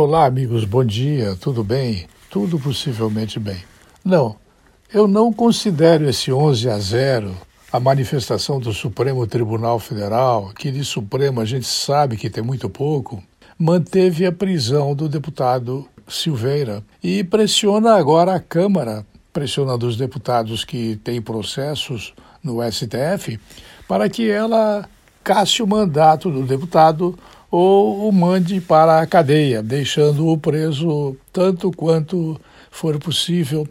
Olá, amigos, bom dia, tudo bem? Tudo possivelmente bem. Não, eu não considero esse 11 a 0 a manifestação do Supremo Tribunal Federal, que de Supremo a gente sabe que tem muito pouco, manteve a prisão do deputado Silveira e pressiona agora a Câmara, pressionando os deputados que têm processos no STF, para que ela casse o mandato do deputado ou o mande para a cadeia, deixando-o preso tanto quanto for possível,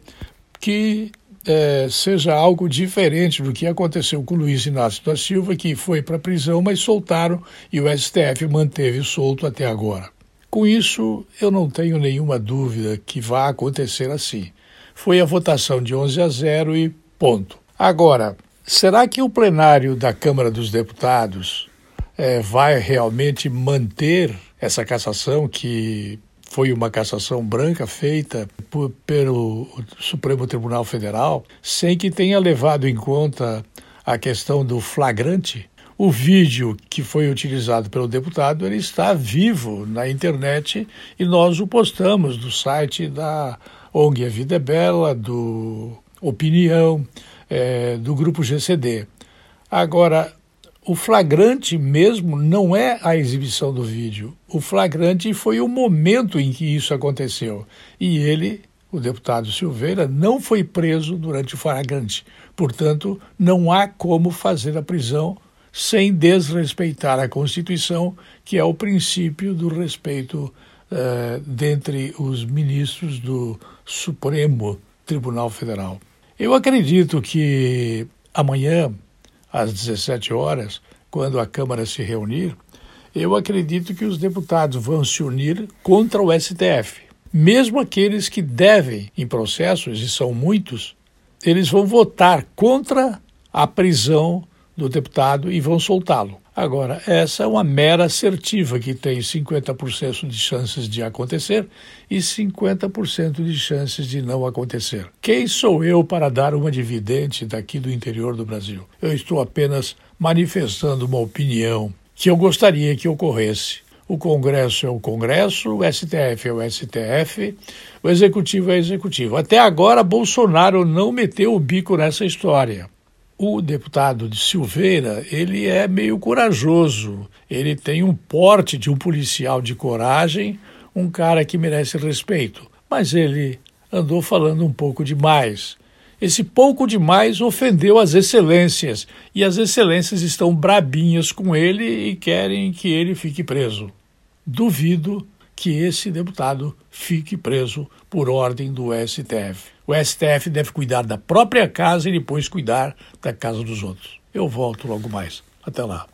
que é, seja algo diferente do que aconteceu com Luiz Inácio da Silva, que foi para a prisão, mas soltaram e o STF manteve solto até agora. Com isso, eu não tenho nenhuma dúvida que vá acontecer assim. Foi a votação de 11 a 0 e ponto. Agora, será que o plenário da Câmara dos Deputados é, vai realmente manter essa cassação que foi uma cassação branca feita por, pelo Supremo Tribunal Federal, sem que tenha levado em conta a questão do flagrante. O vídeo que foi utilizado pelo deputado ele está vivo na internet e nós o postamos no site da ONG A Vida é Bela, do Opinião, é, do Grupo GCD. Agora, o flagrante mesmo não é a exibição do vídeo. O flagrante foi o momento em que isso aconteceu. E ele, o deputado Silveira, não foi preso durante o flagrante. Portanto, não há como fazer a prisão sem desrespeitar a Constituição, que é o princípio do respeito uh, dentre os ministros do Supremo Tribunal Federal. Eu acredito que amanhã às 17 horas, quando a Câmara se reunir, eu acredito que os deputados vão se unir contra o STF. Mesmo aqueles que devem em processos, e são muitos, eles vão votar contra a prisão do deputado e vão soltá-lo. Agora, essa é uma mera assertiva que tem 50% de chances de acontecer e 50% de chances de não acontecer. Quem sou eu para dar uma dividente daqui do interior do Brasil? Eu estou apenas manifestando uma opinião que eu gostaria que ocorresse. O Congresso é o Congresso, o STF é o STF, o Executivo é o Executivo. Até agora, Bolsonaro não meteu o bico nessa história o deputado de Silveira, ele é meio corajoso, ele tem um porte de um policial de coragem, um cara que merece respeito, mas ele andou falando um pouco demais. Esse pouco demais ofendeu as excelências, e as excelências estão brabinhas com ele e querem que ele fique preso. Duvido que esse deputado fique preso por ordem do STF. O STF deve cuidar da própria casa e depois cuidar da casa dos outros. Eu volto logo mais. Até lá.